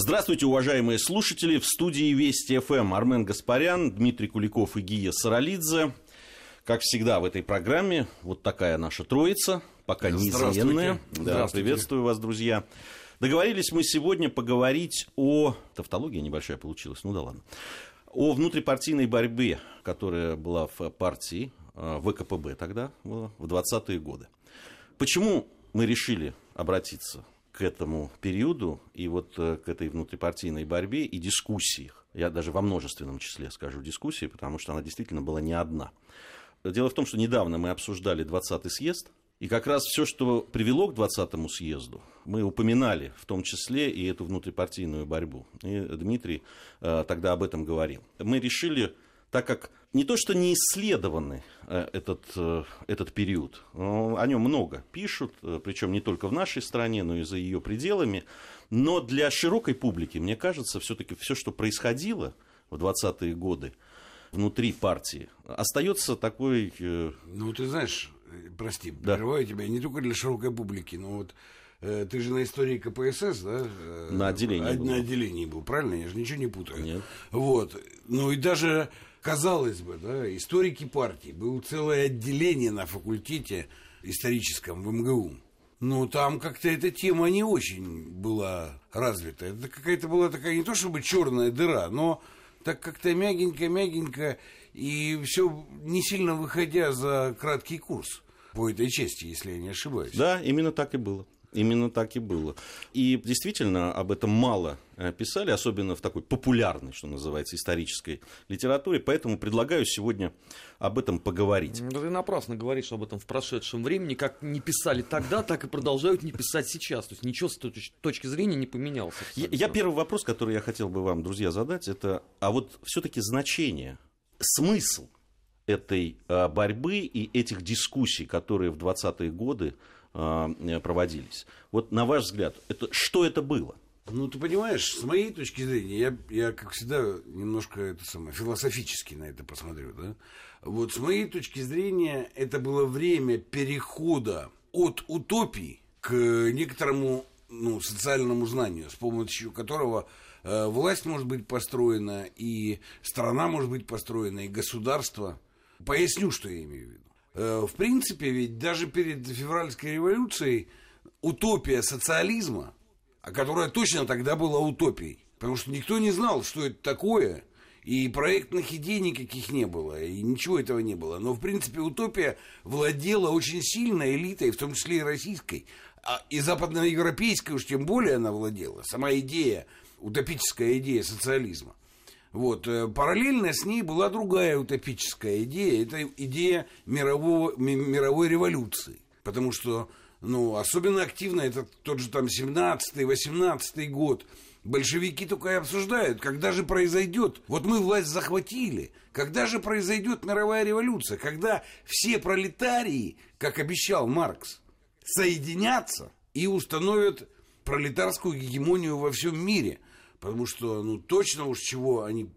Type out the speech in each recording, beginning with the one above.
Здравствуйте, уважаемые слушатели. В студии Вести ФМ Армен Гаспарян, Дмитрий Куликов и Гия Саралидзе. Как всегда в этой программе вот такая наша троица, пока неизменная. Да, приветствую вас, друзья. Договорились мы сегодня поговорить о... Тавтология небольшая получилась, ну да ладно. О внутрипартийной борьбе, которая была в партии, э, ВКПБ тогда, в 20-е годы. Почему мы решили обратиться к этому периоду и вот э, к этой внутрипартийной борьбе и дискуссиях. Я даже во множественном числе скажу дискуссии, потому что она действительно была не одна. Дело в том, что недавно мы обсуждали 20-й съезд, и как раз все, что привело к 20-му съезду, мы упоминали, в том числе и эту внутрипартийную борьбу. И Дмитрий э, тогда об этом говорил. Мы решили так как не то, что не исследованы э, этот, э, этот период, о нем много пишут, э, причем не только в нашей стране, но и за ее пределами, но для широкой публики, мне кажется, все-таки все, что происходило в 20-е годы внутри партии, остается такой... Ну, ты знаешь, прости, да. прерываю тебя, не только для широкой публики, но вот ты же на истории КПСС, да? На отделении. На отделении был, правильно? Я же ничего не путаю. Нет. Вот. Ну и даже казалось бы, да, историки партии, было целое отделение на факультете историческом в МГУ. Но там как-то эта тема не очень была развита. Это какая-то была такая не то чтобы черная дыра, но так как-то мягенько-мягенько и все не сильно выходя за краткий курс по этой части, если я не ошибаюсь. Да, именно так и было. Именно так и было. И действительно об этом мало э, писали, особенно в такой популярной, что называется, исторической литературе. Поэтому предлагаю сегодня об этом поговорить. Да ты напрасно говоришь об этом в прошедшем времени. Как не писали тогда, так и продолжают не писать сейчас. То есть ничего с точки зрения не поменялось. Я, я первый вопрос, который я хотел бы вам, друзья, задать, это а вот все-таки значение, смысл этой э, борьбы и этих дискуссий, которые в 20-е годы а, проводились. Вот на ваш взгляд, это, что это было? Ну, ты понимаешь, с моей точки зрения, я, я как всегда, немножко это самое, философически на это посмотрю, да? Вот с моей точки зрения, это было время перехода от утопии к некоторому ну, социальному знанию, с помощью которого э, власть может быть построена, и страна может быть построена, и государство. Поясню, что я имею в виду. Э, в принципе, ведь даже перед февральской революцией утопия социализма, а которая точно тогда была утопией, потому что никто не знал, что это такое, и проектных идей никаких не было, и ничего этого не было. Но, в принципе, утопия владела очень сильно элитой, в том числе и российской, а и западноевропейской уж тем более она владела. Сама идея, утопическая идея социализма. Вот. Э, параллельно с ней была другая утопическая идея. Это идея мирового, мировой революции. Потому что ну, особенно активно это тот же там 17-й, 18-й год. Большевики только и обсуждают, когда же произойдет. Вот мы власть захватили. Когда же произойдет мировая революция? Когда все пролетарии, как обещал Маркс, соединятся и установят пролетарскую гегемонию во всем мире – Потому что, ну, точно уж чего они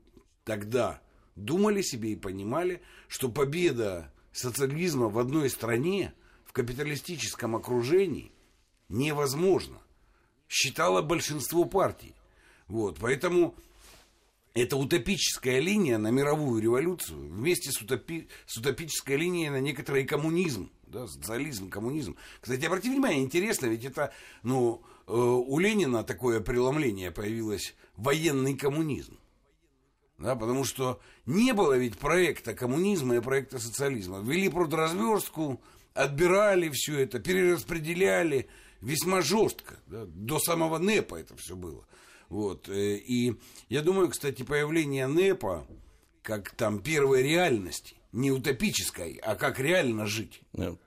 тогда думали себе и понимали, что победа социализма в одной стране, в капиталистическом окружении, невозможна. Считало большинство партий. Вот, поэтому эта утопическая линия на мировую революцию вместе с, утопи, с утопической линией на некоторый коммунизм, да, социализм, коммунизм. Кстати, обратите внимание, интересно, ведь это, ну, у Ленина такое преломление появилось, военный коммунизм. Да, потому что не было ведь проекта коммунизма и проекта социализма. Ввели продразверстку, отбирали все это, перераспределяли весьма жестко. Да, до самого НЭПа это все было. Вот. Э, и я думаю, кстати, появление НЭПа как там первой реальности, не утопической, а как реально жить. Yeah.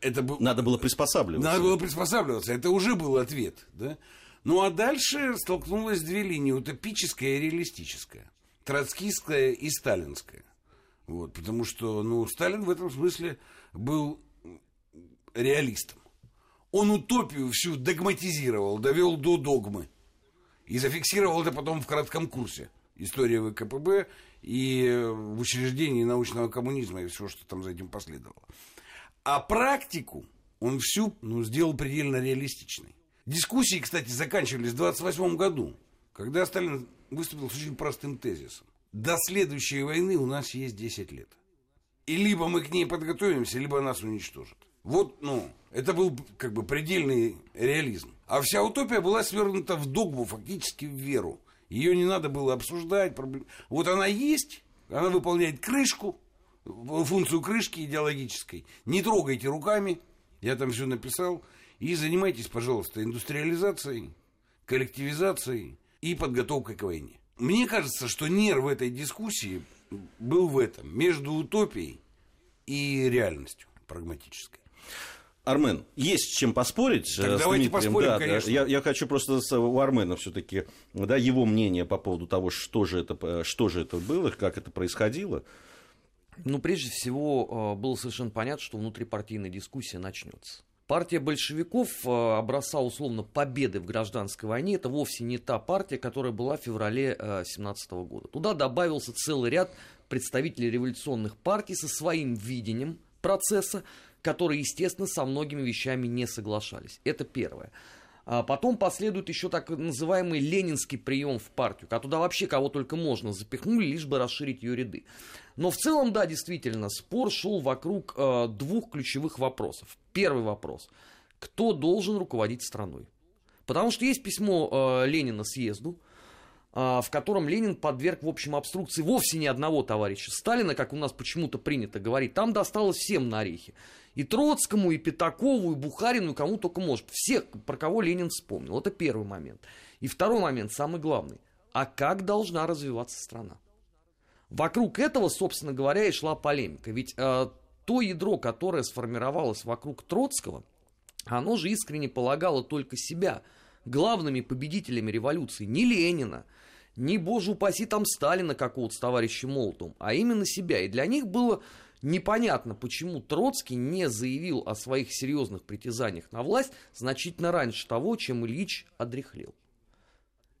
Это был... Надо было приспосабливаться. Надо было приспосабливаться. Это уже был ответ. Да? Ну а дальше столкнулось две линии, утопическая и реалистическая. Троцкистская и сталинская. Вот, потому что ну, Сталин в этом смысле был реалистом. Он утопию всю догматизировал, довел до догмы. И зафиксировал это потом в кратком курсе. История ВКПБ и в учреждении научного коммунизма и все, что там за этим последовало. А практику он всю ну, сделал предельно реалистичной. Дискуссии, кстати, заканчивались в 28 году, когда Сталин выступил с очень простым тезисом. До следующей войны у нас есть 10 лет. И либо мы к ней подготовимся, либо нас уничтожат. Вот, ну, это был как бы предельный реализм. А вся утопия была свернута в догму, фактически в веру. Ее не надо было обсуждать. Вот она есть, она выполняет крышку, функцию крышки идеологической. Не трогайте руками, я там все написал. И занимайтесь, пожалуйста, индустриализацией, коллективизацией и подготовкой к войне. Мне кажется, что нерв этой дискуссии был в этом, между утопией и реальностью прагматической. Армен, есть с чем поспорить. Так давайте Дмитрием. поспорим, да, конечно. Я, я хочу просто у Армена все-таки, да, его мнение по поводу того, что же это, что же это было, как это происходило. Ну, прежде всего, э, было совершенно понятно, что внутрипартийная дискуссия начнется. Партия большевиков э, образца условно победы в гражданской войне, это вовсе не та партия, которая была в феврале 2017 э, года. Туда добавился целый ряд представителей революционных партий со своим видением процесса, которые, естественно, со многими вещами не соглашались. Это первое. А потом последует еще так называемый ленинский прием в партию, когда туда вообще кого только можно запихнули, лишь бы расширить ее ряды. Но в целом, да, действительно, спор шел вокруг э, двух ключевых вопросов. Первый вопрос. Кто должен руководить страной? Потому что есть письмо э, Ленина съезду, э, в котором Ленин подверг, в общем, обструкции вовсе не одного товарища Сталина, как у нас почему-то принято говорить. Там досталось всем на орехи. И Троцкому, и Пятакову, и Бухарину, и кому только может. Всех, про кого Ленин вспомнил. Это первый момент. И второй момент, самый главный. А как должна развиваться страна? Вокруг этого, собственно говоря, и шла полемика. Ведь э, то ядро, которое сформировалось вокруг Троцкого, оно же искренне полагало только себя главными победителями революции. Не Ленина, не, боже упаси, там Сталина какого-то с товарищем Молотовым, а именно себя. И для них было непонятно, почему Троцкий не заявил о своих серьезных притязаниях на власть значительно раньше того, чем Ильич одрехлел.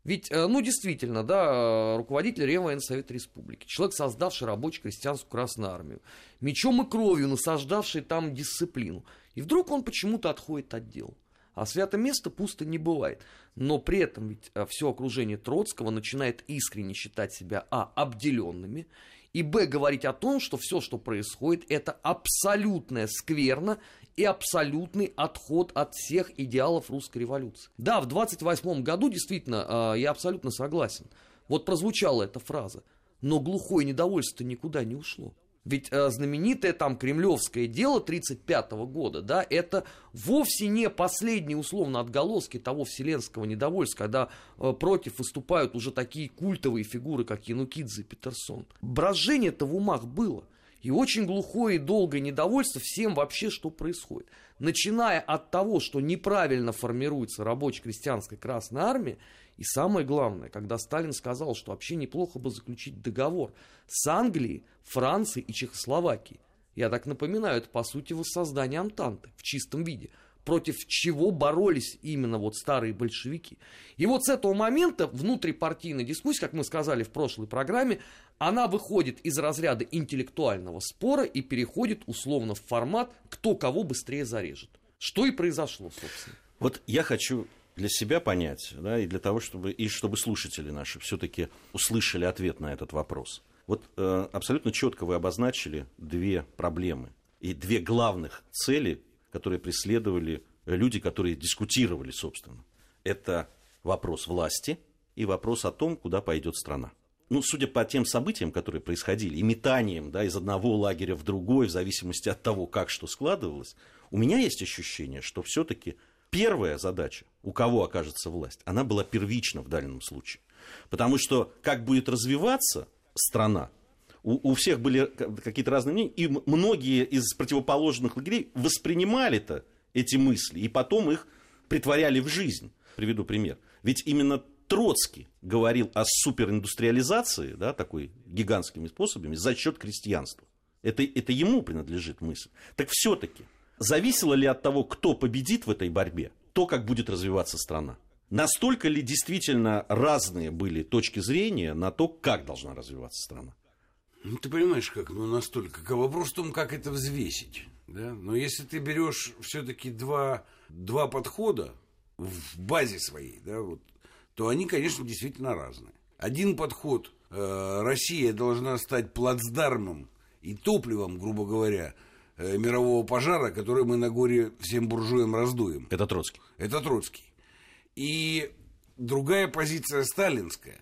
Ведь, э, ну, действительно, да, руководитель Реввоенсовета Республики, человек, создавший рабочую крестьянскую Красную Армию, мечом и кровью насаждавший там дисциплину. И вдруг он почему-то отходит от дел. А свято место пусто не бывает. Но при этом ведь э, все окружение Троцкого начинает искренне считать себя, а, обделенными, и, б, говорить о том, что все, что происходит, это абсолютная скверна и абсолютный отход от всех идеалов русской революции. Да, в 28 году действительно, э, я абсолютно согласен. Вот прозвучала эта фраза. Но глухое недовольство никуда не ушло. Ведь э, знаменитое там кремлевское дело 1935 года, да, это вовсе не последние условно отголоски того вселенского недовольства, когда э, против выступают уже такие культовые фигуры, как Янукидзе и Петерсон. Брожение-то в умах было. И очень глухое и долгое недовольство всем вообще, что происходит. Начиная от того, что неправильно формируется рабоче-крестьянская Красная Армия, и самое главное, когда Сталин сказал, что вообще неплохо бы заключить договор с Англией, Францией и Чехословакией. Я так напоминаю, это по сути воссоздание Антанты в чистом виде – против чего боролись именно вот старые большевики. И вот с этого момента внутрипартийная дискуссия, как мы сказали в прошлой программе, она выходит из разряда интеллектуального спора и переходит условно в формат «кто кого быстрее зарежет». Что и произошло, собственно. Вот я хочу для себя понять, да, и для того, чтобы, и чтобы слушатели наши все-таки услышали ответ на этот вопрос. Вот э, абсолютно четко вы обозначили две проблемы и две главных цели которые преследовали люди, которые дискутировали, собственно. Это вопрос власти и вопрос о том, куда пойдет страна. Ну, судя по тем событиям, которые происходили, и метанием да, из одного лагеря в другой, в зависимости от того, как что складывалось, у меня есть ощущение, что все-таки первая задача, у кого окажется власть, она была первична в данном случае. Потому что как будет развиваться страна, у, у всех были какие-то разные мнения, и многие из противоположных лагерей воспринимали-то эти мысли, и потом их притворяли в жизнь. Приведу пример. Ведь именно Троцкий говорил о супериндустриализации, да, такой гигантскими способами, за счет крестьянства. Это, это ему принадлежит мысль. Так все-таки, зависело ли от того, кто победит в этой борьбе, то, как будет развиваться страна? Настолько ли действительно разные были точки зрения на то, как должна развиваться страна? Ну, ты понимаешь, как, ну, настолько. Вопрос в том, как это взвесить. Да? Но если ты берешь все-таки два, два подхода в базе своей, да, вот, то они, конечно, действительно разные. Один подход э, Россия должна стать плацдармом и топливом, грубо говоря, э, мирового пожара, который мы на горе всем буржуям раздуем. Это Троцкий. Это Троцкий. И другая позиция сталинская,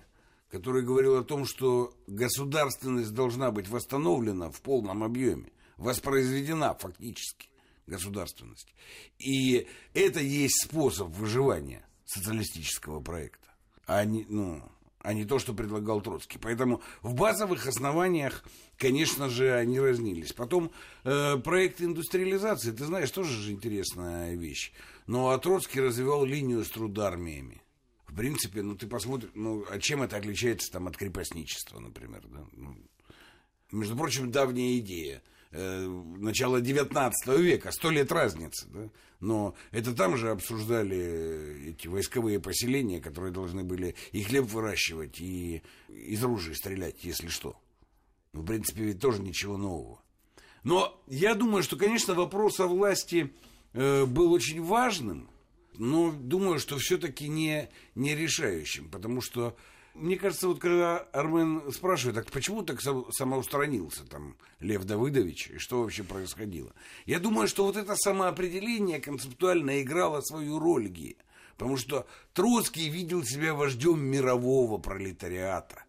которая говорила о том, что государственность должна быть восстановлена в полном объеме, воспроизведена фактически государственность. И это есть способ выживания социалистического проекта, а не, ну, а не то, что предлагал Троцкий. Поэтому в базовых основаниях, конечно же, они разнились. Потом э, проект индустриализации, ты знаешь, тоже же интересная вещь. Но а Троцкий развивал линию с трудармиями. Принципе, ну ты посмотришь, ну а чем это отличается там от крепостничества, например, да? Ну, между прочим, давняя идея э, начала 19 века, сто лет разницы, да? но это там же обсуждали эти войсковые поселения, которые должны были и хлеб выращивать, и из ружей стрелять, если что. Ну, в принципе, ведь тоже ничего нового. Но я думаю, что, конечно, вопрос о власти э, был очень важным, но думаю, что все-таки не, не решающим, потому что мне кажется, вот когда Армен спрашивает, так почему так самоустранился там Лев Давыдович, и что вообще происходило? Я думаю, что вот это самоопределение концептуально играло свою роль Гия. Потому что Троцкий видел себя вождем мирового пролетариата.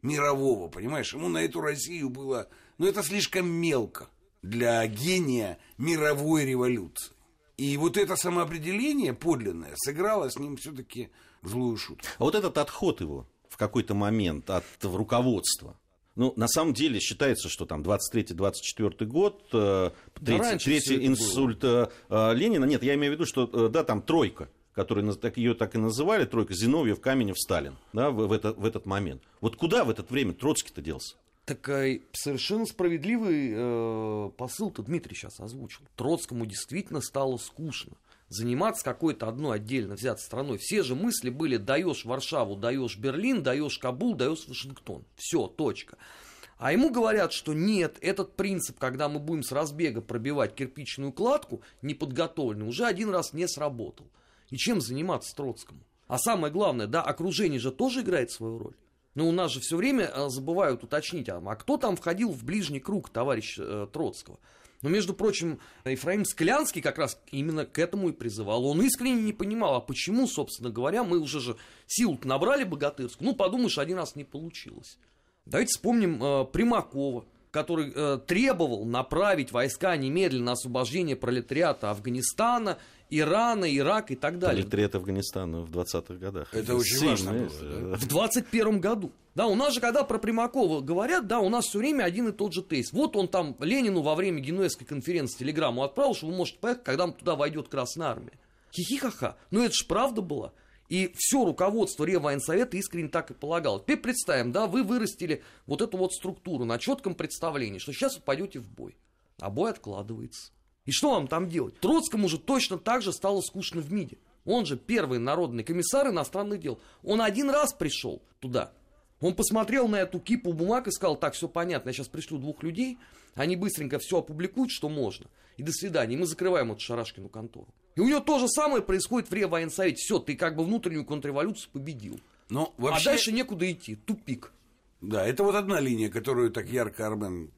Мирового, понимаешь? Ему на эту Россию было... Ну, это слишком мелко для гения мировой революции. И вот это самоопределение подлинное сыграло с ним все-таки злую шутку. А вот этот отход его, в какой-то момент от руководства. Ну, на самом деле считается, что там 23-24 год, э, третий, да третий инсульт было. Э, Ленина. Нет, я имею в виду, что э, да, там тройка, которую так, ее так и называли, тройка Зиновьев, Каменев, Сталин, да, в, в, это, в этот момент. Вот куда в это время Троцкий-то делся? Так совершенно справедливый э, посыл-то Дмитрий сейчас озвучил. Троцкому действительно стало скучно заниматься какой-то одной отдельно взятой страной. Все же мысли были, даешь Варшаву, даешь Берлин, даешь Кабул, даешь Вашингтон. Все, точка. А ему говорят, что нет, этот принцип, когда мы будем с разбега пробивать кирпичную кладку, неподготовленный, уже один раз не сработал. И чем заниматься Троцкому? А самое главное, да, окружение же тоже играет свою роль. Но у нас же все время э, забывают уточнить, а, а кто там входил в ближний круг товарища э, Троцкого? Но, между прочим, Ефраим Склянский как раз именно к этому и призывал. Он искренне не понимал, а почему, собственно говоря, мы уже же силу набрали богатырскую. Ну, подумаешь, один раз не получилось. Давайте вспомним э, Примакова, который э, требовал направить войска немедленно на освобождение пролетариата Афганистана Ирана, Ирак и так далее. Пролетариат Афганистана в 20-х годах. Это очень Сильно, важно было, да? В 21 году. Да, у нас же, когда про Примакова говорят, да, у нас все время один и тот же тейс. Вот он там Ленину во время Генуэзской конференции телеграмму отправил, что вы можете поехать, когда туда войдет Красная Армия. Хихихаха. Но это же правда было. И все руководство Реввоенсовета искренне так и полагало. Теперь представим, да, вы вырастили вот эту вот структуру на четком представлении, что сейчас вы пойдете в бой. А бой откладывается. И что вам там делать? Троцкому же точно так же стало скучно в МИДе. Он же первый народный комиссар иностранных дел. Он один раз пришел туда. Он посмотрел на эту кипу бумаг и сказал, так, все понятно, я сейчас пришлю двух людей, они быстренько все опубликуют, что можно. И до свидания. И мы закрываем эту Шарашкину контору. И у него то же самое происходит в Реввоенсовете. Все, ты как бы внутреннюю контрреволюцию победил. Но ну, вообще... А дальше некуда идти. Тупик. Да, это вот одна линия, которую так ярко Армен...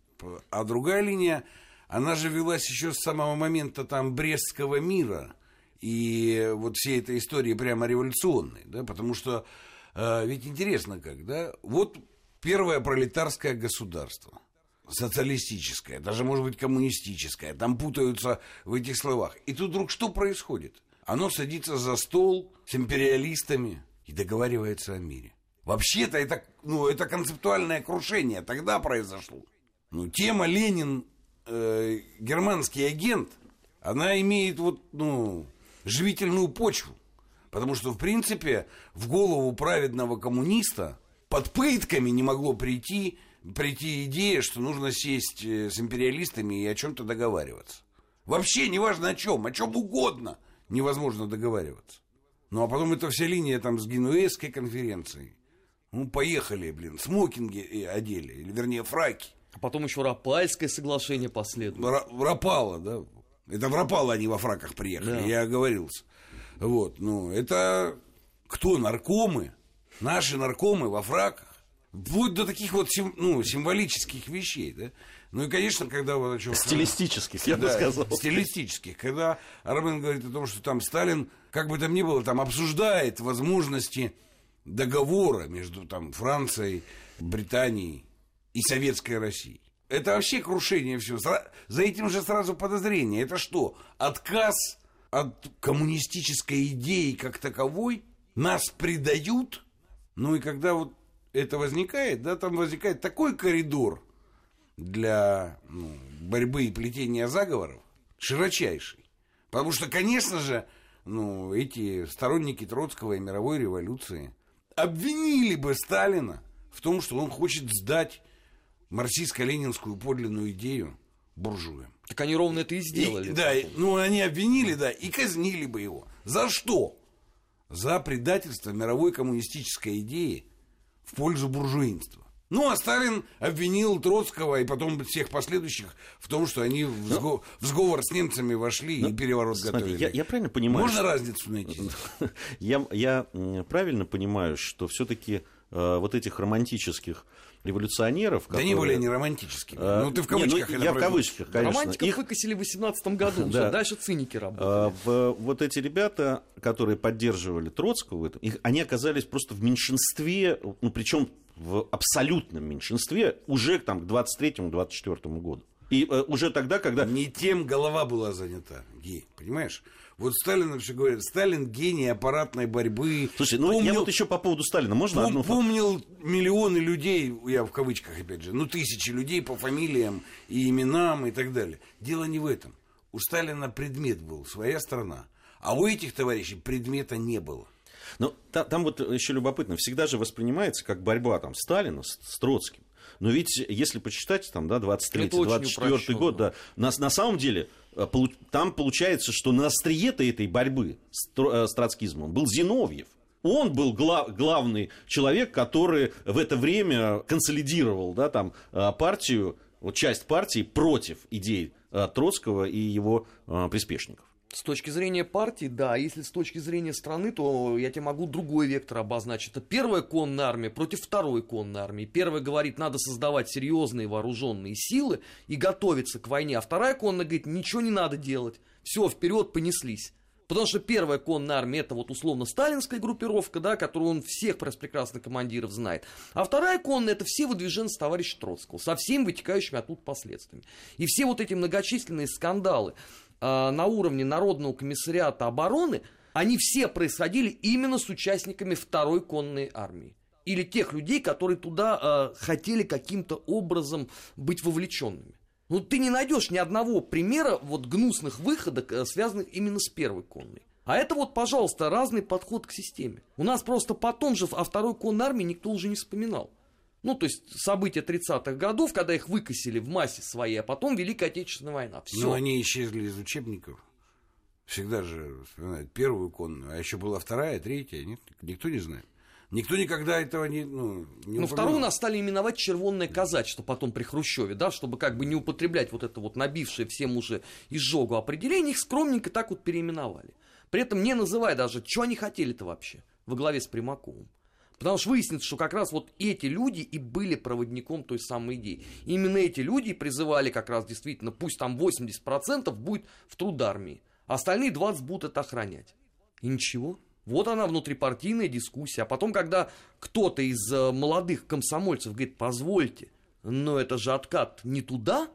А другая линия, она же велась еще с самого момента там Брестского мира. И вот всей этой истории прямо революционной, да, потому что э, ведь интересно как, да, вот первое пролетарское государство, социалистическое, даже, может быть, коммунистическое, там путаются в этих словах. И тут вдруг что происходит? Оно садится за стол с империалистами и договаривается о мире. Вообще-то это, ну, это концептуальное крушение тогда произошло. Ну, тема Ленин э, германский агент, она имеет вот, ну, живительную почву. Потому что, в принципе, в голову праведного коммуниста под пытками не могло прийти, прийти идея, что нужно сесть э, с империалистами и о чем-то договариваться. Вообще, неважно о чем, о чем угодно невозможно договариваться. Ну, а потом эта вся линия там с Генуэзской конференцией. Ну, поехали, блин, смокинги одели, или вернее фраки. А потом еще Рапальское соглашение последует. Рапало, да. Это в Рапало они во фраках приехали, да. я оговорился. Вот, ну, это кто наркомы, наши наркомы во фраках, вплоть до таких вот сим, ну, символических вещей, да. Ну и, конечно, когда вот о чем... Стилистических, я бы сказал. Стилистических. Когда Армен говорит о том, что там Сталин, как бы там ни было, там обсуждает возможности договора между там Францией, Британией и Советской Россией. Это вообще крушение всего. За этим же сразу подозрение. Это что? Отказ от коммунистической идеи как таковой? Нас предают? Ну и когда вот это возникает, да, там возникает такой коридор для ну, борьбы и плетения заговоров широчайший. Потому что, конечно же, ну, эти сторонники Троцкого и мировой революции обвинили бы Сталина в том, что он хочет сдать марксистско-ленинскую подлинную идею буржуям. Так они ровно это и И- сделали. да, и- ну они обвинили, да, и казнили бы его. За что? За предательство мировой коммунистической идеи в пользу буржуинства. Ну, а Сталин обвинил Троцкого и потом всех последующих в том, что они в, сго- в сговор с немцами вошли и переворот Ну, Смотри, готовили. я, я правильно понимаю, Можно что- разницу найти? я, правильно понимаю, что все-таки вот этих романтических революционеров, Да не которые- были они романтическими. э, ну, ты в не, ну, кавычках это я в кавычках, конечно. Романтиков Их, выкосили в 18 году. Да. Дальше циники работали. э, в- вот эти ребята, которые поддерживали Троцкого, в этом, их, они оказались просто в меньшинстве, ну, причем в абсолютном меньшинстве уже там, к 23-24 году. И э, уже тогда, когда... Не тем голова была занята, Гей, понимаешь? Вот Сталин вообще говорит, Сталин гений аппаратной борьбы. Слушай, ну я Помнил- вот еще по поводу Сталина, можно Пом- одну... помнил миллионы людей, я в кавычках опять же, ну тысячи людей по фамилиям и именам и так далее. Дело не в этом. У Сталина предмет был, своя страна. А у этих товарищей предмета не было. Но та- там вот еще любопытно, всегда же воспринимается как борьба там, Сталина с, с Троцким. Но ведь, если почитать, там, да, Это очень 23-24 упрощенно. год, да, на, на самом деле, там получается, что на острие-то этой борьбы с, э, с троцкизмом был Зиновьев. Он был гла- главный человек, который в это время консолидировал да, там, э, партию, вот часть партии против идей э, Троцкого и его э, приспешников. С точки зрения партии, да. Если с точки зрения страны, то я тебе могу другой вектор обозначить. Это первая конная армия против второй конной армии. Первая говорит, надо создавать серьезные вооруженные силы и готовиться к войне. А вторая конная говорит, ничего не надо делать. Все, вперед понеслись. Потому что первая конная армия это вот условно сталинская группировка, да, которую он всех прекрасно командиров знает. А вторая конная это все выдвиженцы товарища Троцкого со всеми вытекающими оттуда последствиями. И все вот эти многочисленные скандалы на уровне Народного комиссариата обороны, они все происходили именно с участниками второй конной армии. Или тех людей, которые туда э, хотели каким-то образом быть вовлеченными. Ну, ты не найдешь ни одного примера вот гнусных выходок, э, связанных именно с первой конной. А это вот, пожалуйста, разный подход к системе. У нас просто потом же о второй конной армии никто уже не вспоминал. Ну, то есть события 30-х годов, когда их выкосили в массе своей, а потом Великая Отечественная война. Все. Но они исчезли из учебников. Всегда же вспоминают первую конную, а еще была вторая, третья, нет, никто не знает. Никто никогда этого не, ну, не Ну, вторую нас стали именовать червонное казачество потом при Хрущеве, да, чтобы как бы не употреблять вот это вот набившее всем уже изжогу определение, их скромненько так вот переименовали. При этом не называя даже, что они хотели-то вообще во главе с Примаковым. Потому что выяснится, что как раз вот эти люди и были проводником той самой идеи. Именно эти люди призывали как раз действительно, пусть там 80% будет в труд армии, а остальные 20 будут это охранять. И ничего. Вот она внутрипартийная дискуссия. А потом, когда кто-то из э, молодых комсомольцев говорит, позвольте, но это же откат не туда,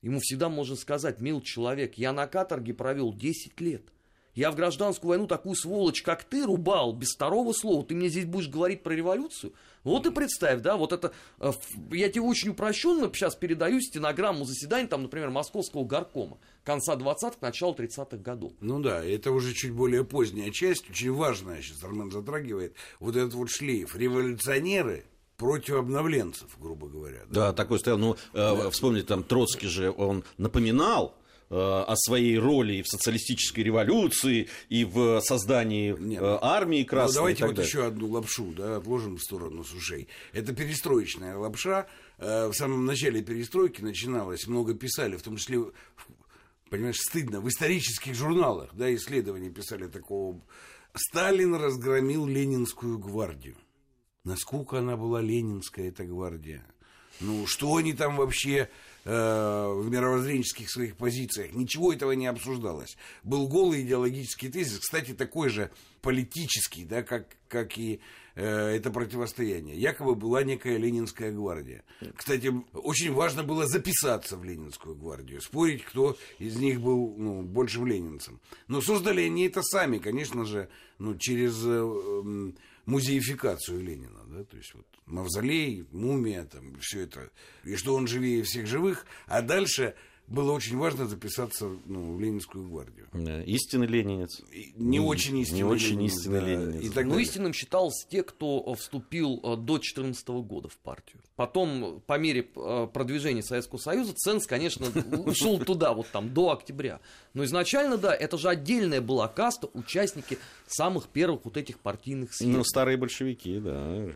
ему всегда можно сказать, мил человек, я на каторге провел 10 лет. Я в гражданскую войну такую сволочь, как ты, рубал без второго слова. Ты мне здесь будешь говорить про революцию? Вот и представь, да, вот это... э, Я тебе очень упрощенно сейчас передаю стенограмму заседания, там, например, Московского горкома конца 20-х, начала 30-х годов. Ну да, это уже чуть более поздняя часть, очень важная, сейчас Армен затрагивает, вот этот вот шлейф. Революционеры против обновленцев, грубо говоря. Да, такой стоял. Ну, э, вспомните, там Троцкий же, он напоминал о своей роли в социалистической революции, и в создании Нет, э, армии Ну, красной. и давайте вот далее. еще одну лапшу, да, отложим в сторону с ушей. Это перестроечная лапша. Э, В самом начале перестройки начиналось, много писали, в том числе, понимаешь, стыдно, в исторических журналах, да, исследования писали такого Сталин разгромил Ленинскую гвардию. Насколько она была ленинская, эта гвардия? Ну, что они там вообще э, в мировоззренческих своих позициях? Ничего этого не обсуждалось. Был голый идеологический тезис, кстати, такой же политический, да, как, как и э, это противостояние. Якобы была некая Ленинская гвардия. Кстати, очень важно было записаться в Ленинскую гвардию, спорить, кто из них был ну, большим ленинцем. Но создали они это сами, конечно же, ну, через... Музеификацию Ленина, да, то есть вот мавзолей, мумия, там, все это, и что он живее всех живых, а дальше было очень важно записаться ну, в Ленинскую гвардию. Да, истинный ленинец. Не, очень истинный Не очень ленинец, истинный да, ленинец. и так Но далее. истинным считался те, кто вступил э, до 2014 года в партию. Потом, по мере э, продвижения Советского Союза, ценз, конечно, ушел туда, вот там, до октября. Но изначально, да, это же отдельная была каста, участники самых первых вот этих партийных Ну, съездов. старые большевики, да.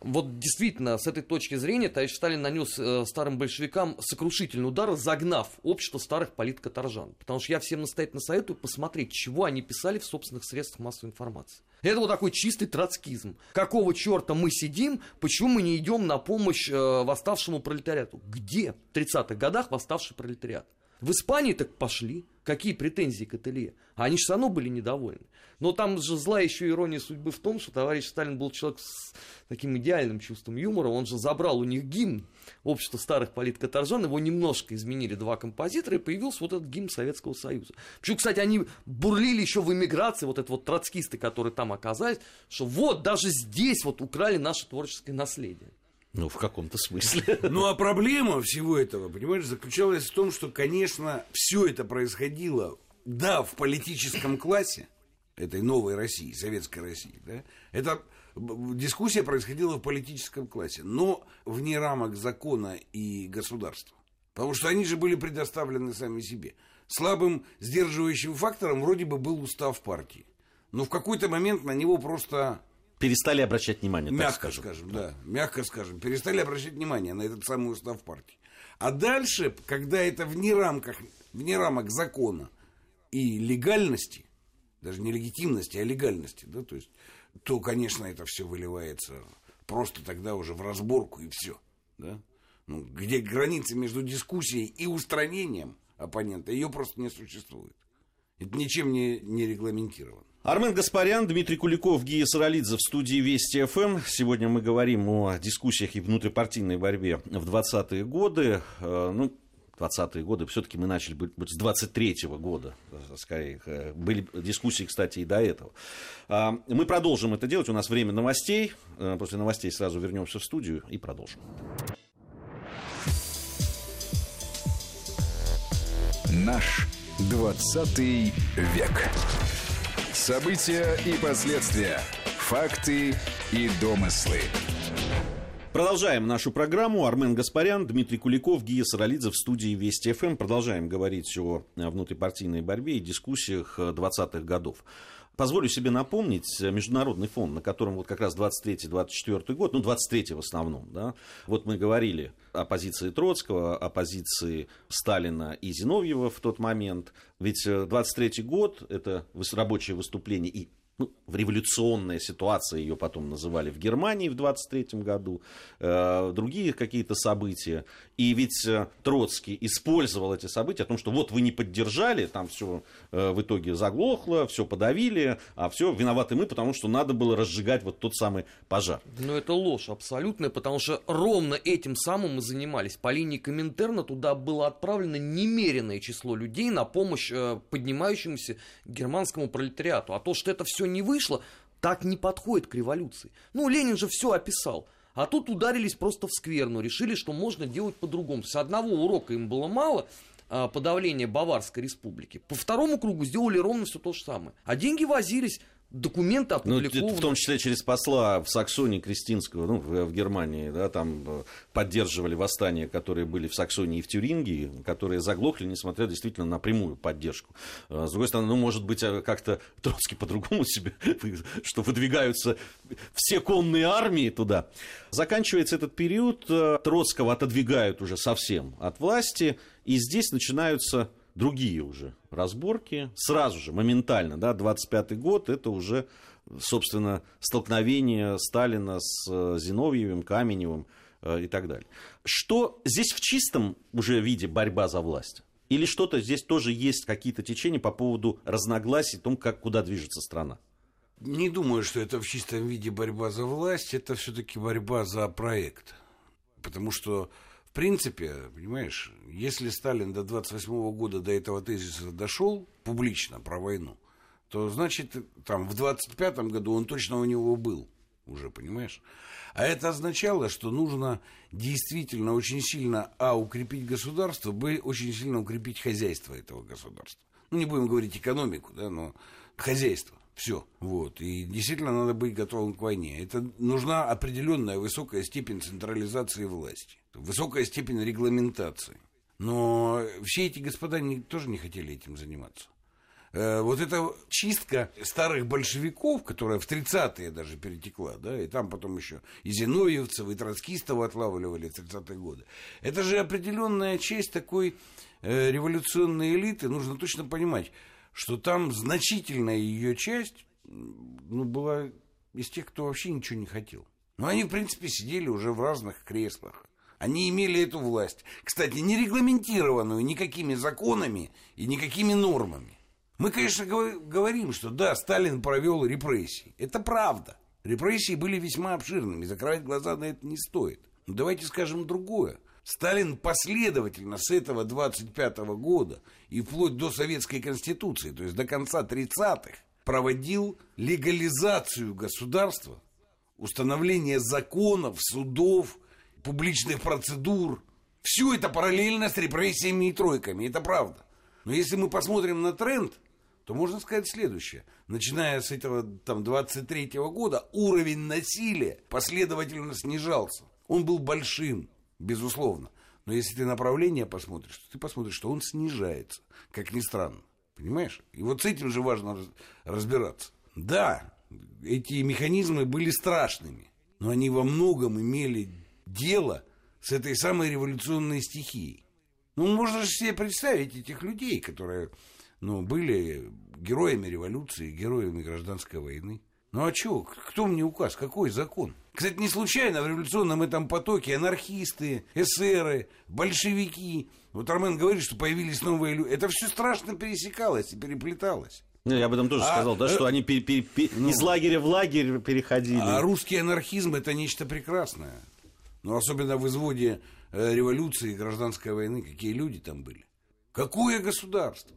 Вот действительно, с этой точки зрения, товарищ Сталин нанес э, старым большевикам сокрушительный удар, загнав общество старых политкоторжан. Потому что я всем настоятельно советую посмотреть, чего они писали в собственных средствах массовой информации. Это вот такой чистый троцкизм. Какого черта мы сидим, почему мы не идем на помощь э, восставшему пролетариату? Где в 30-х годах восставший пролетариат? В Испании так пошли. Какие претензии к Ателье? А они же все равно были недовольны. Но там же злая еще ирония судьбы в том, что товарищ Сталин был человек с таким идеальным чувством юмора. Он же забрал у них гимн общества старых политкоторжан, его немножко изменили два композитора, и появился вот этот гимн Советского Союза. Почему, кстати, они бурлили еще в эмиграции, вот это вот троцкисты, которые там оказались, что вот даже здесь вот украли наше творческое наследие. Ну, в каком-то смысле. Ну а проблема всего этого, понимаешь, заключалась в том, что, конечно, все это происходило, да, в политическом классе этой новой России, советской России, да, это дискуссия происходила в политическом классе, но вне рамок закона и государства. Потому что они же были предоставлены сами себе. Слабым сдерживающим фактором вроде бы был устав партии. Но в какой-то момент на него просто Перестали обращать внимание, мягко скажем. скажем, да, мягко скажем, перестали обращать внимание на этот самый устав партии. А дальше, когда это вне, рамках, вне рамок закона и легальности, даже не легитимности, а легальности, да, то есть, то, конечно, это все выливается просто тогда уже в разборку и все, да. Ну, где граница между дискуссией и устранением оппонента, ее просто не существует. Это ничем не, не регламентировано. Армен Гаспарян, Дмитрий Куликов, Гия Саралидзе в студии Вести ФМ. Сегодня мы говорим о дискуссиях и внутрипартийной борьбе в 20-е годы. Э, Ну, 20-е годы, все-таки мы начали быть с 23-го года, э, скорее. Э, Были дискуссии, кстати, и до этого. А, Мы продолжим это делать. У нас время новостей. После новостей сразу вернемся в студию и продолжим. Наш 20 век. События и последствия. Факты и домыслы. Продолжаем нашу программу. Армен Гаспарян, Дмитрий Куликов, Гия Саралидзе в студии Вести ФМ. Продолжаем говорить о внутрипартийной борьбе и дискуссиях э, 20-х годов. Позволю себе напомнить э, Международный фонд, на котором вот как раз 23-24 год, ну 23 в основном, да, вот мы говорили о позиции Троцкого, о позиции Сталина и Зиновьева в тот момент. Ведь 23 год – это рабочее выступление и ну, в революционная ситуация ее потом называли в Германии в 23 году, э, другие какие-то события. И ведь э, Троцкий использовал эти события о том, что вот вы не поддержали, там все э, в итоге заглохло, все подавили, а все виноваты мы, потому что надо было разжигать вот тот самый пожар. Но это ложь абсолютная, потому что ровно этим самым мы занимались. По линии Коминтерна туда было отправлено немеренное число людей на помощь э, поднимающемуся германскому пролетариату. А то, что это все не вышло, так не подходит к революции. Ну, Ленин же все описал. А тут ударились просто в скверну, решили, что можно делать по-другому. С одного урока им было мало, а, подавления Баварской республики. По второму кругу сделали ровно все то же самое. А деньги возились, документы Ну, опубликованы. в том числе через посла в Саксонии Кристинского, ну, в, в Германии, да, там э, поддерживали восстания, которые были в Саксонии и в Тюрингии, которые заглохли, несмотря действительно на прямую поддержку. Э, С другой стороны, ну, может быть, э, как-то Троцкий по-другому себе, что выдвигаются все конные армии туда. Заканчивается этот период, Троцкого отодвигают уже совсем от власти, и здесь начинаются другие уже разборки, сразу же, моментально, да, 25-й год, это уже, собственно, столкновение Сталина с э, Зиновьевым, Каменевым э, и так далее. Что здесь в чистом уже виде борьба за власть? Или что-то здесь тоже есть какие-то течения по поводу разногласий о том, как, куда движется страна? Не думаю, что это в чистом виде борьба за власть, это все-таки борьба за проект. Потому что, в принципе, понимаешь, если Сталин до 28 года до этого тезиса дошел публично про войну, то значит, там в 25 году он точно у него был уже, понимаешь? А это означало, что нужно действительно очень сильно, а, укрепить государство, б, очень сильно укрепить хозяйство этого государства. Ну, не будем говорить экономику, да, но хозяйство. Все. Вот. И действительно надо быть готовым к войне. Это нужна определенная высокая степень централизации власти, высокая степень регламентации. Но все эти господа не, тоже не хотели этим заниматься. Э, вот эта чистка старых большевиков, которая в 30-е даже перетекла, да, и там потом еще и Зиновьевцев, и Троцкистова отлавливали в 30-е годы, это же определенная часть такой э, революционной элиты, нужно точно понимать, что там значительная ее часть ну, была из тех, кто вообще ничего не хотел. Но они, в принципе, сидели уже в разных креслах. Они имели эту власть. Кстати, не регламентированную никакими законами и никакими нормами. Мы, конечно, говорим, что да, Сталин провел репрессии. Это правда. Репрессии были весьма обширными, закрывать глаза на это не стоит. Но давайте скажем другое. Сталин последовательно с этого 25 -го года и вплоть до Советской Конституции, то есть до конца 30-х, проводил легализацию государства, установление законов, судов, публичных процедур. Все это параллельно с репрессиями и тройками, это правда. Но если мы посмотрим на тренд, то можно сказать следующее. Начиная с этого там, 23 -го года уровень насилия последовательно снижался. Он был большим, безусловно. Но если ты направление посмотришь, то ты посмотришь, что он снижается, как ни странно. Понимаешь? И вот с этим же важно разбираться. Да, эти механизмы были страшными, но они во многом имели дело с этой самой революционной стихией. Ну, можно же себе представить этих людей, которые ну, были героями революции, героями гражданской войны. Ну а что, кто мне указ, какой закон? Кстати, не случайно в революционном этом потоке анархисты, эсеры, большевики. Вот Армен говорит, что появились новые люди. Это все страшно пересекалось и переплеталось. Ну, я об этом тоже а, сказал, да, э, что они пер, пер, пер, ну, из лагеря в лагерь переходили. А русский анархизм это нечто прекрасное. Ну, особенно в изводе э, революции и гражданской войны, какие люди там были. Какое государство?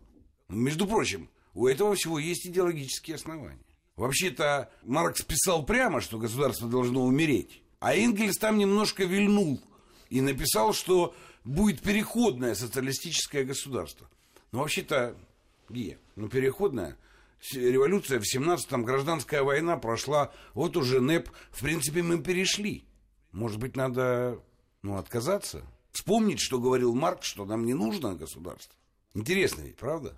Между прочим, у этого всего есть идеологические основания. Вообще-то Маркс писал прямо, что государство должно умереть. А Энгельс там немножко вильнул и написал, что будет переходное социалистическое государство. Но вообще-то, Гия, ну переходное, революция в 17-м, гражданская война прошла, вот уже НЭП, в принципе, мы перешли. Может быть, надо ну, отказаться? Вспомнить, что говорил Маркс, что нам не нужно государство. Интересно ведь, правда?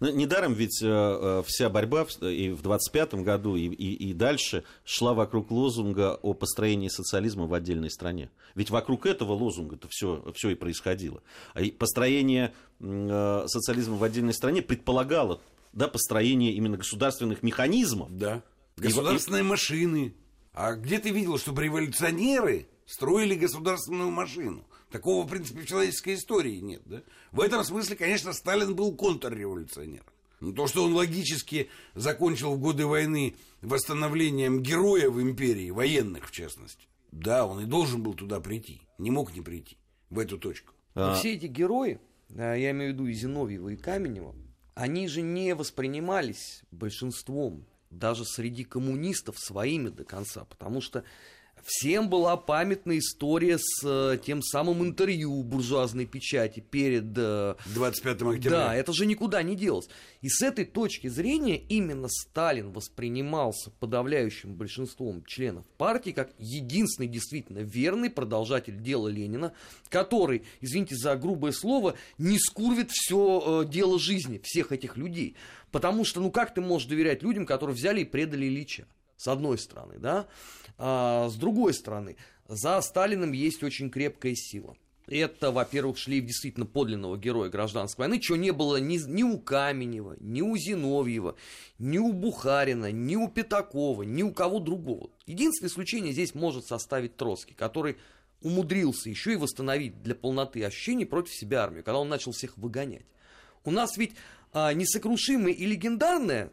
Ну, недаром ведь э, э вся борьба и в 25-м году, и, и, и дальше шла вокруг лозунга о построении социализма в отдельной стране. Ведь вокруг этого лозунга это все, все и происходило. А построение э, социализма в отдельной стране предполагало да, построение именно государственных механизмов. Да. Государственные и... машины. А где ты видел, чтобы революционеры строили государственную машину? Такого, в принципе, в человеческой истории нет. Да? В этом смысле, конечно, Сталин был контрреволюционером. Но то, что он логически закончил в годы войны восстановлением героев империи, военных в частности, да, он и должен был туда прийти. Не мог не прийти в эту точку. А... Все эти герои, я имею в виду и Зиновьева, и Каменева, они же не воспринимались большинством, даже среди коммунистов, своими до конца, потому что Всем была памятна история с э, тем самым интервью буржуазной печати перед... Э, 25 октября. Да, это же никуда не делось. И с этой точки зрения именно Сталин воспринимался подавляющим большинством членов партии как единственный действительно верный продолжатель дела Ленина, который, извините за грубое слово, не скурвит все э, дело жизни всех этих людей. Потому что, ну как ты можешь доверять людям, которые взяли и предали Ильича? С одной стороны, да? А с другой стороны, за Сталиным есть очень крепкая сила. это, во-первых, шлейф действительно подлинного героя гражданской войны, чего не было ни, ни у Каменева, ни у Зиновьева, ни у Бухарина, ни у Пятакова, ни у кого другого. Единственное исключение здесь может составить Троцкий, который умудрился еще и восстановить для полноты ощущений против себя армию, когда он начал всех выгонять. У нас ведь а, несокрушимое и легендарное,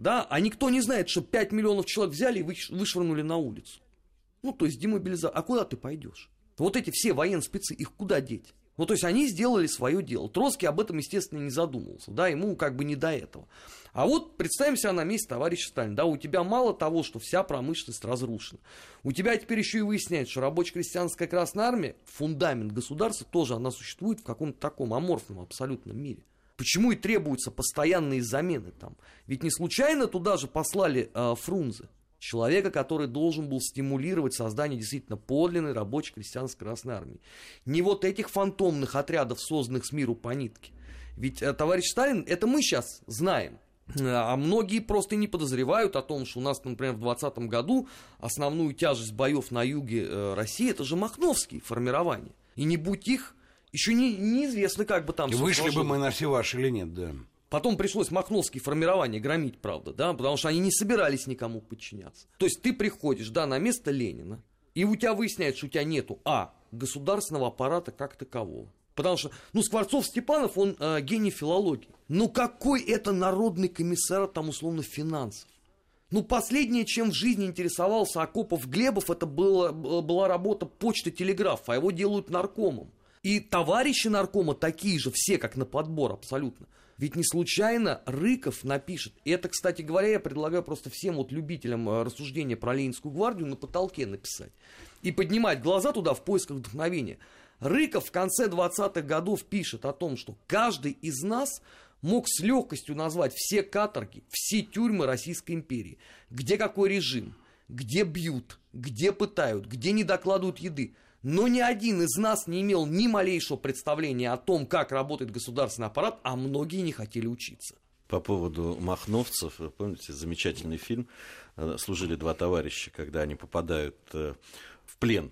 да, а никто не знает, что 5 миллионов человек взяли и вышвырнули на улицу. Ну, то есть демобилизация. А куда ты пойдешь? Вот эти все военные спецы, их куда деть? Ну, то есть они сделали свое дело. Троцкий об этом, естественно, не задумывался. Да, ему как бы не до этого. А вот представим себя на месте товарища Сталина. Да, у тебя мало того, что вся промышленность разрушена. У тебя теперь еще и выясняется, что рабоче-крестьянская Красная Армия, фундамент государства, тоже она существует в каком-то таком аморфном абсолютном мире. Почему и требуются постоянные замены там? Ведь не случайно туда же послали э, Фрунзе человека, который должен был стимулировать создание действительно подлинной рабочей крестьянской Красной Армии. Не вот этих фантомных отрядов, созданных с миру по нитке. Ведь э, товарищ Сталин, это мы сейчас знаем, а многие просто не подозревают о том, что у нас, например, в 2020 году основную тяжесть боев на юге э, России это же махновские формирования. И не будь их, еще не, неизвестно, как бы там... И вышли бы мы на все ваши или нет, да. Потом пришлось махновские формирования громить, правда, да, потому что они не собирались никому подчиняться. То есть ты приходишь, да, на место Ленина, и у тебя выясняется, что у тебя нету, а, государственного аппарата как такового. Потому что, ну, Скворцов-Степанов, он э, гений филологии. Ну, какой это народный комиссар, там, условно, финансов? Ну, последнее, чем в жизни интересовался Акопов Глебов, это было, была работа почты телеграфа, а его делают наркомом. И товарищи наркома такие же, все как на подбор абсолютно. Ведь не случайно Рыков напишет, и это, кстати говоря, я предлагаю просто всем вот любителям э, рассуждения про Ленинскую гвардию на потолке написать. И поднимать глаза туда в поисках вдохновения. Рыков в конце 20-х годов пишет о том, что каждый из нас мог с легкостью назвать все каторги, все тюрьмы Российской империи. Где какой режим, где бьют, где пытают, где не докладывают еды. Но ни один из нас не имел ни малейшего представления о том, как работает государственный аппарат, а многие не хотели учиться. По поводу махновцев, вы помните, замечательный фильм э, «Служили два товарища», когда они попадают э, в плен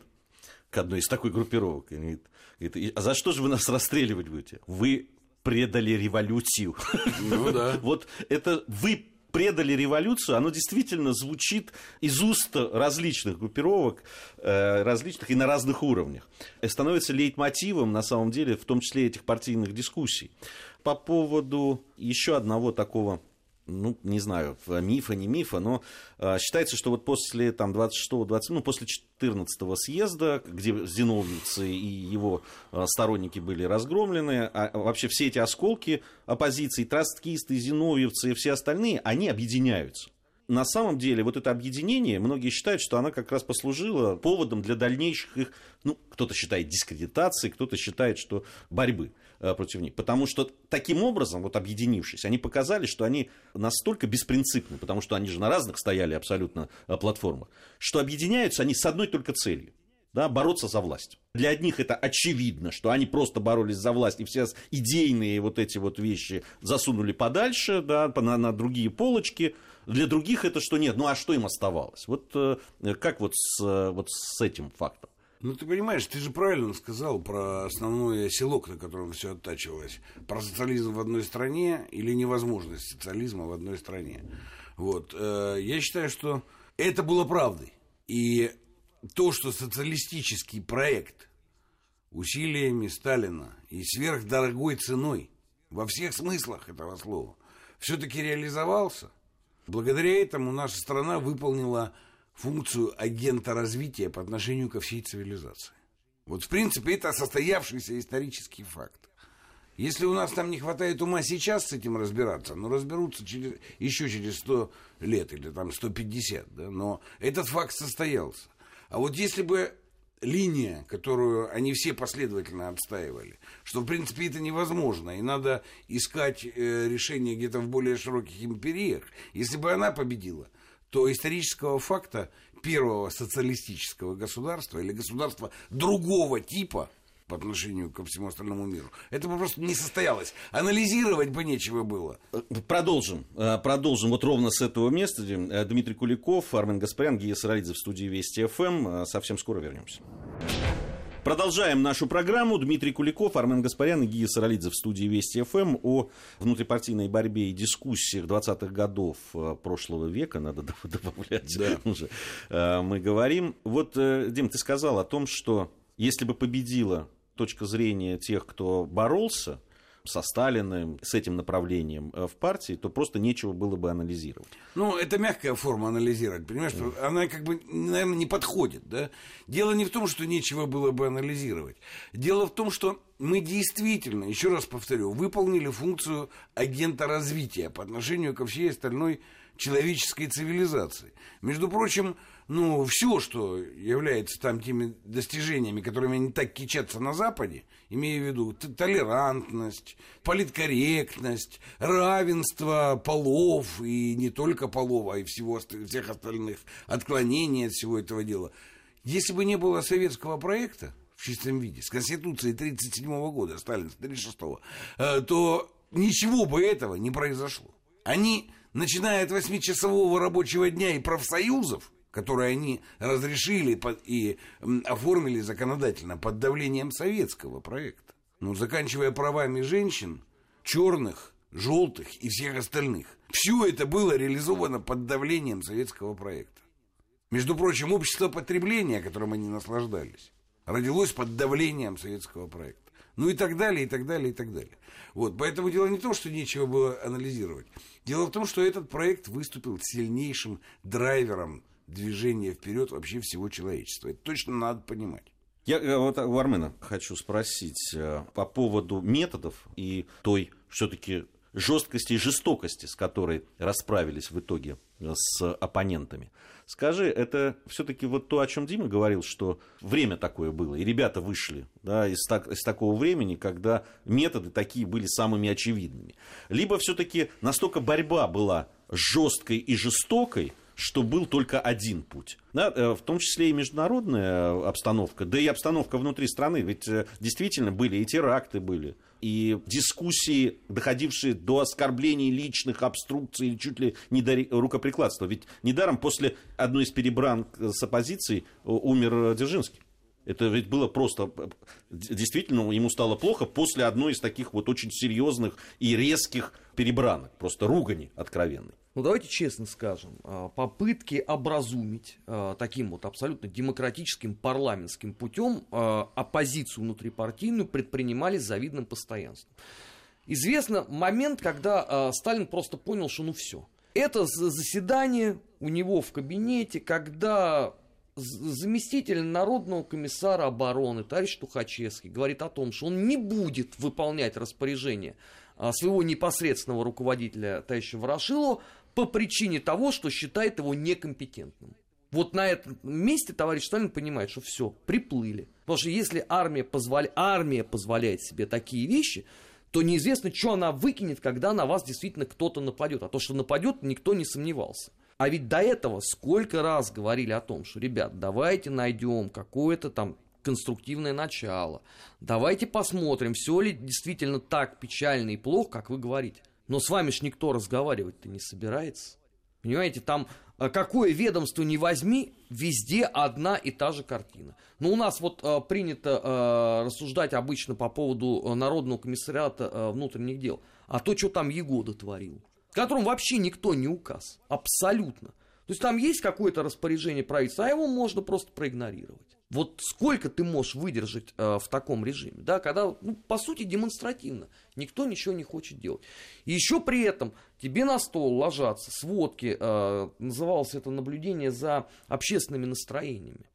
к одной из такой группировок. И говорит, говорит, а за что же вы нас расстреливать будете? Вы предали революцию. Ну да. Вот это вы предали революцию, оно действительно звучит из уст различных группировок, э, различных и на разных уровнях. И становится лейтмотивом, на самом деле, в том числе этих партийных дискуссий. По поводу еще одного такого ну, не знаю, мифа, не мифа, но э, считается, что вот после там, 26-го, 20, ну, после 14-го съезда, где зиновьевцы и его э, сторонники были разгромлены, а вообще все эти осколки оппозиции, троцкисты, зиновьевцы и все остальные, они объединяются на самом деле вот это объединение, многие считают, что она как раз послужила поводом для дальнейших их, ну, кто-то считает дискредитации, кто-то считает, что борьбы. Э, против них. Потому что таким образом, вот объединившись, они показали, что они настолько беспринципны, потому что они же на разных стояли абсолютно э, платформах, что объединяются они с одной только целью да, бороться за власть. Для одних это очевидно, что они просто боролись за власть, и все идейные вот эти вот вещи засунули подальше, да, на, на другие полочки. Для других это что нет, ну а что им оставалось? Вот э, как вот с, вот с этим фактом? Ну, ты понимаешь, ты же правильно сказал про основной селок, на котором все оттачивалось. Про социализм в одной стране или невозможность социализма в одной стране. Вот. Э, я считаю, что это было правдой. И то, что социалистический проект усилиями Сталина и сверхдорогой ценой во всех смыслах этого слова все-таки реализовался, благодаря этому наша страна выполнила функцию агента развития по отношению ко всей цивилизации. Вот, в принципе, это состоявшийся исторический факт. Если у нас там не хватает ума сейчас с этим разбираться, ну, разберутся через, еще через 100 лет или там 150, да, но этот факт состоялся. А вот если бы линия, которую они все последовательно отстаивали, что, в принципе, это невозможно, и надо искать э, решение где-то в более широких империях, если бы она победила, то исторического факта первого социалистического государства или государства другого типа по отношению ко всему остальному миру. Это бы просто не состоялось. Анализировать бы нечего было. Продолжим. Э, продолжим вот ровно с этого места. Э, Дмитрий Куликов, Армен Гаспарян, Гия Саралидзе в студии Вести ФМ. Э, совсем скоро вернемся. Продолжаем нашу программу. Дмитрий Куликов, Армен Гаспарян и Гия Саралидзе в студии Вести ФМ о внутрипартийной борьбе и дискуссиях 20-х годов э, прошлого века, надо добавлять да. уже, э, мы говорим. Вот, э, Дим, ты сказал о том, что если бы победила точка зрения тех, кто боролся, со Сталиным, с этим направлением э, в партии, то просто нечего было бы анализировать. Ну, это мягкая форма анализировать, понимаешь, что она как бы, наверное, не подходит, да? Дело не в том, что нечего было бы анализировать. Дело в том, что мы действительно, еще раз повторю, выполнили функцию агента развития по отношению ко всей остальной человеческой цивилизации. Между прочим, ну, все, что является там теми достижениями, которыми они так кичатся на Западе, имею в виду толерантность, политкорректность, равенство полов, и не только полов, а и всего, всех остальных, отклонений от всего этого дела. Если бы не было советского проекта в чистом виде, с Конституцией 1937 года, Сталин 1936, э, то ничего бы этого не произошло. Они, начиная от восьмичасового рабочего дня и профсоюзов, которые они разрешили и оформили законодательно под давлением советского проекта. Ну, заканчивая правами женщин, черных, желтых и всех остальных. Все это было реализовано под давлением советского проекта. Между прочим, общество потребления, которым они наслаждались, родилось под давлением советского проекта. Ну и так далее, и так далее, и так далее. Вот, поэтому дело не в том, что нечего было анализировать. Дело в том, что этот проект выступил сильнейшим драйвером движение вперед вообще всего человечества. Это точно надо понимать. Я э, вот у Армена хочу спросить э, по поводу методов и той все-таки жесткости и жестокости, с которой расправились в итоге э, с оппонентами. Скажи, это все-таки вот то, о чем Дима говорил, что время такое было, и ребята вышли да, из, так, из такого времени, когда методы такие были самыми очевидными. Либо все-таки настолько борьба была жесткой и жестокой, что был только один путь. Да, э, в том числе и международная обстановка, да и обстановка внутри страны. Ведь э, действительно были и теракты были, и дискуссии, доходившие до оскорблений личных, обструкций, чуть ли не до рукоприкладства. Ведь недаром после одной из перебранок с оппозицией э, умер Дзержинский. Это ведь было просто... Действительно, ему стало плохо после одной из таких вот очень серьезных и резких перебранок. Просто ругани откровенной. Ну, давайте честно скажем, а, попытки образумить а, таким вот абсолютно демократическим парламентским путем а, оппозицию внутрипартийную с завидным постоянством. Известно момент, когда Сталин просто понял, что ну все. Это заседание у него в кабинете, когда заместитель Народного комиссара обороны, товарищ Тухачевский, говорит о том, что он не будет выполнять распоряжение своего непосредственного руководителя, товарища Ворошилова, по причине того, что считает его некомпетентным. Вот на этом месте товарищ Сталин понимает, что все, приплыли. Потому что если армия, позволя... армия позволяет себе такие вещи, то неизвестно, что она выкинет, когда на вас действительно кто-то нападет. А то, что нападет, никто не сомневался. А ведь до этого сколько раз говорили о том, что, ребят, давайте найдем какое-то там конструктивное начало. Давайте посмотрим, все ли действительно так печально и плохо, как вы говорите. Но с вами ж никто разговаривать-то не собирается. Понимаете, там э, какое ведомство не возьми, везде одна и та же картина. Но у нас вот э, принято э, рассуждать обычно по поводу э, Народного комиссариата э, внутренних дел. А то, что там Егода творил, которым вообще никто не указ. Абсолютно. То есть там есть какое-то распоряжение правительства, а его можно просто проигнорировать. Вот сколько ты можешь выдержать э, в таком режиме, да, когда, ну, по сути, демонстративно, никто ничего не хочет делать. И еще при этом тебе на стол ложатся сводки, э, называлось это наблюдение за общественными настроениями.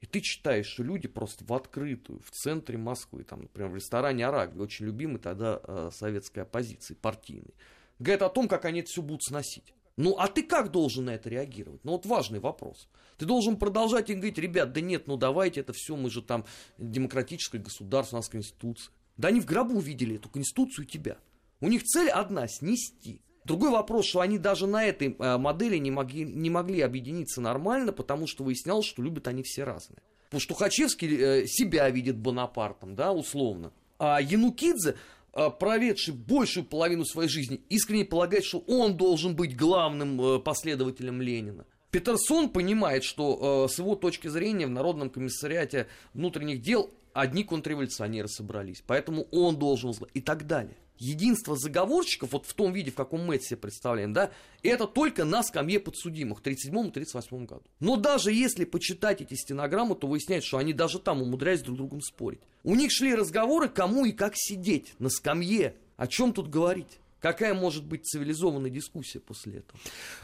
И ты читаешь, что люди просто в открытую, в центре Москвы, там, например, в ресторане «Арак», очень любимый тогда э, советской оппозиции, партийной, говорят о том, как они это все будут сносить. Ну, а ты как должен на это реагировать? Ну, вот важный вопрос. Ты должен продолжать и говорить, ребят, да нет, ну давайте это все, мы же там демократическое государство, у нас конституция. Да они в гробу видели эту конституцию тебя. У них цель одна – снести. Другой вопрос, что они даже на этой э, модели не могли, не могли объединиться нормально, потому что выяснялось, что любят они все разные. Потому что Тухачевский э, себя видит Бонапартом, да, условно. А Янукидзе проведший большую половину своей жизни, искренне полагает, что он должен быть главным э, последователем Ленина. Петерсон понимает, что э, с его точки зрения в Народном комиссариате внутренних дел одни контрреволюционеры собрались, поэтому он должен и так далее. Единство заговорщиков, вот в том виде, в каком мы это себе представляем, да, это только на скамье подсудимых в 1937-1938 году. Но даже если почитать эти стенограммы, то выясняется, что они даже там умудрялись друг с другом спорить. У них шли разговоры, кому и как сидеть на скамье, о чем тут говорить. Какая может быть цивилизованная дискуссия после этого?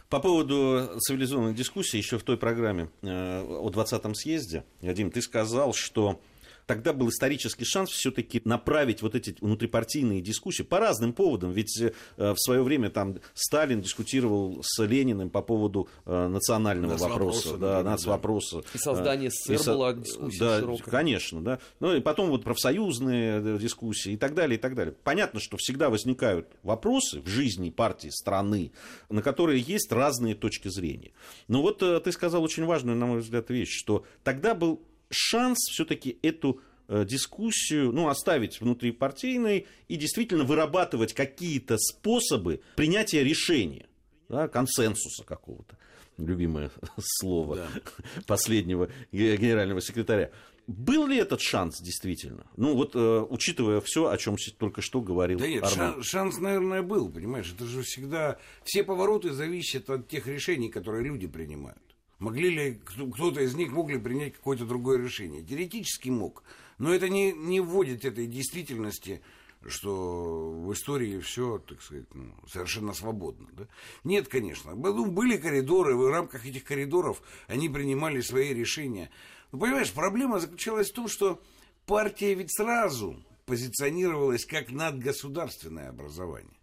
По поводу цивилизованной дискуссии, еще в той программе э, о 20-м съезде, Вадим, ты сказал, что тогда был исторический шанс все-таки направить вот эти внутрипартийные дискуссии по разным поводам. Ведь э, в свое время там Сталин дискутировал с Лениным по поводу э, национального Нас вопроса, вопроса, да, да. нацвопроса. И создание СССР И со- была дискуссия да, широкая. конечно, да. Ну и потом вот профсоюзные э, дискуссии и так далее, и так далее. Понятно, что всегда возникают вопросы в жизни партии, страны, на которые есть разные точки зрения. Но вот э, ты сказал очень важную, на мой взгляд, вещь, что тогда был шанс все-таки эту э, дискуссию, ну, оставить внутрипартийной и действительно вырабатывать какие-то способы принятия решения, да, консенсуса какого-то. Любимое слово Да. последнего ге- генерального секретаря. Был ли этот шанс действительно? Ну, вот э, учитывая все, о чем только что говорил Да нет, Армен. шан- шанс, наверное, был, понимаешь, это же всегда... Все повороты зависят от тех решений, которые люди принимают. Могли ли кто- кто-то из них мог ли принять какое-то другое решение? Теоретически мог, но это не, не вводит этой действительности, что в истории все, так сказать, ну, совершенно свободно. Да? Нет, конечно. Ну, Были коридоры, в рамках этих коридоров они принимали свои решения. Ну, понимаешь, проблема заключалась в том, что партия ведь сразу позиционировалась как надгосударственное образование.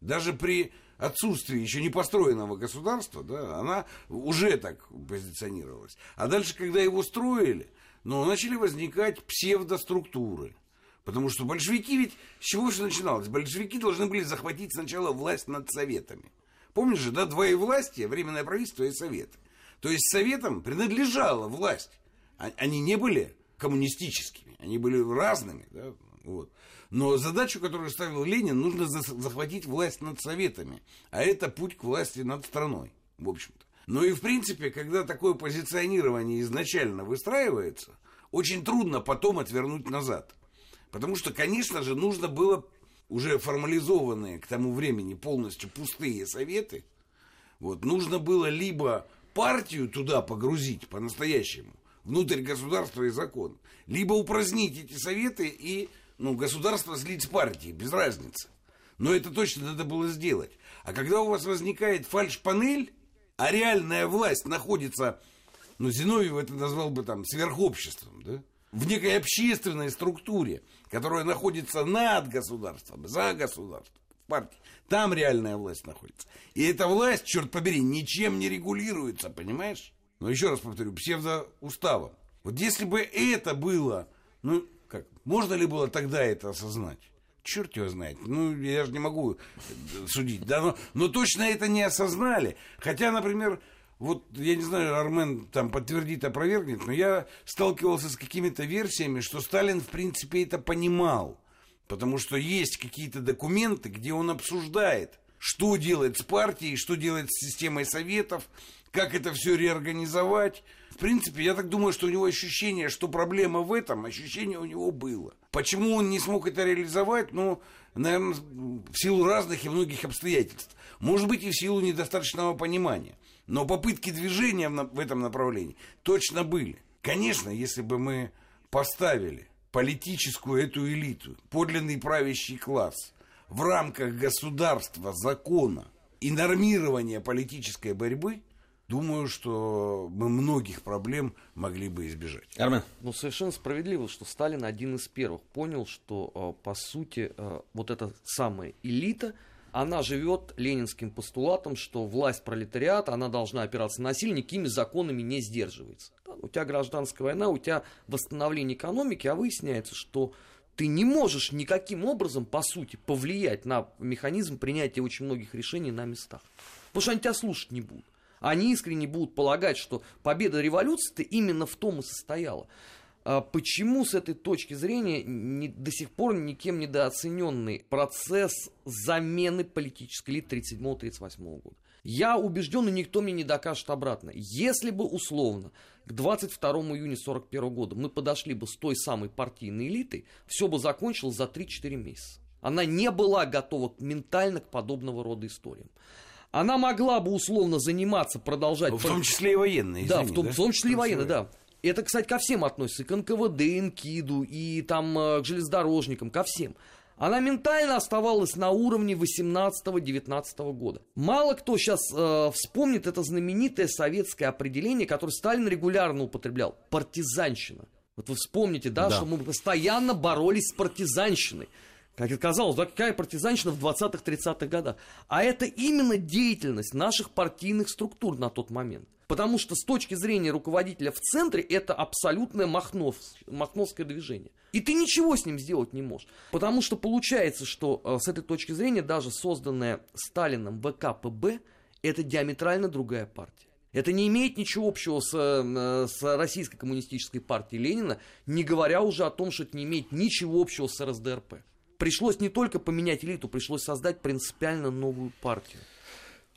Даже при отсутствии еще не построенного государства, да, она уже так позиционировалась. А дальше, когда его строили, ну, начали возникать псевдоструктуры. Потому что большевики ведь с чего же начиналось? Большевики должны были захватить сначала власть над советами. Помнишь же, да, двоевластие, временное правительство и советы. То есть советам принадлежала власть. А- Они не были коммунистическими, они были разными. Да? Вот. Но задачу, которую ставил Ленин, нужно за- захватить власть над советами. А это путь к власти над страной, в общем-то. Ну и в принципе, когда такое позиционирование изначально выстраивается, очень трудно потом отвернуть назад. Потому что, конечно же, нужно было уже формализованные к тому времени полностью пустые советы, вот, нужно было либо партию туда погрузить по-настоящему, внутрь государства и закон, либо упразднить эти советы и ну, государство слить с партией, без разницы. Но это точно надо было сделать. А когда у вас возникает фальш-панель, а реальная власть находится, ну, Зиновьев это назвал бы там сверхобществом, да? в некой общественной структуре, которая находится над государством, за государством, в партии. Там реальная власть находится. И эта власть, черт побери, ничем не регулируется, понимаешь? Но еще раз повторю, псевдоуставом. Вот если бы это было, ну, как, можно ли было тогда это осознать? Черт его знает. Ну, я же не могу э, судить. Да, но, но точно это не осознали. Хотя, например, вот, я не знаю, Армен там подтвердит, опровергнет, но я сталкивался с какими-то версиями, что Сталин, в принципе, это понимал. Потому что есть какие-то документы, где он обсуждает, что делать с партией, что делать с системой советов, как это все реорганизовать. В принципе, я так думаю, что у него ощущение, что проблема в этом, ощущение у него было. Почему он не смог это реализовать? Ну, наверное, в силу разных и многих обстоятельств. Может быть, и в силу недостаточного понимания. Но попытки движения в этом направлении точно были. Конечно, если бы мы поставили политическую эту элиту, подлинный правящий класс в рамках государства, закона и нормирования политической борьбы, думаю, что мы многих проблем могли бы избежать. Армен, Ну, совершенно справедливо, что Сталин один из первых понял, что, э, по сути, э, вот эта самая элита, она живет ленинским постулатом, что власть пролетариата, она должна опираться на насилие, никакими законами не сдерживается. Да, у тебя гражданская война, у тебя восстановление экономики, а выясняется, что ты не можешь никаким образом, по сути, повлиять на механизм принятия очень многих решений на местах. Потому что они тебя слушать не будут. Они искренне будут полагать, что победа революции-то именно в том и состояла. А Почему с этой точки зрения не- до сих пор никем недооцененный процесс замены политической элиты 37-38 года? Я убежден, и никто мне не докажет обратно. Если бы условно к 22 июня 1941 года мы подошли бы с той самой партийной элитой, все бы закончилось за 3-4 месяца. Она не была готова ментально к подобного рода историям. Она могла бы условно заниматься, продолжать... В том числе и военные. Да, в том, да? в том числе и военные, да. Это, кстати, ко всем относится, и к НКВД, и НКИДу, и там э, к железнодорожникам, ко всем. Она ментально оставалась на уровне 18-19 года. Мало кто сейчас э, вспомнит это знаменитое советское определение, которое Сталин регулярно употреблял. Партизанщина. Вот вы вспомните, да, да. что мы постоянно боролись с партизанщиной. Как и казалось, да, какая партизанщина в 20-30-х годах. А это именно деятельность наших партийных структур на тот момент. Потому что с точки зрения руководителя в центре это абсолютное махнов, махновское движение. И ты ничего с ним сделать не можешь. Потому что получается, что э, с этой точки зрения даже созданная Сталином ВКПБ это диаметрально другая партия. Это не имеет ничего общего с, э, с Российской коммунистической партией Ленина, не говоря уже о том, что это не имеет ничего общего с РСДРП пришлось не только поменять элиту, пришлось создать принципиально новую партию.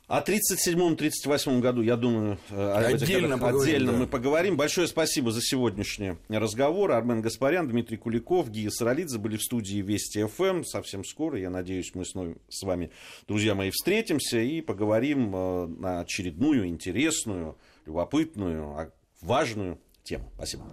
О 37-38 году, я думаю, отдельно, поговорим, отдельно да. мы поговорим. Большое спасибо за сегодняшний разговор. Армен Гаспарян, Дмитрий Куликов, Гия Саралидзе были в студии Вести ФМ. Совсем скоро, я надеюсь, мы с вами, друзья мои, встретимся и поговорим э, на очередную интересную, любопытную, а важную тему. Спасибо.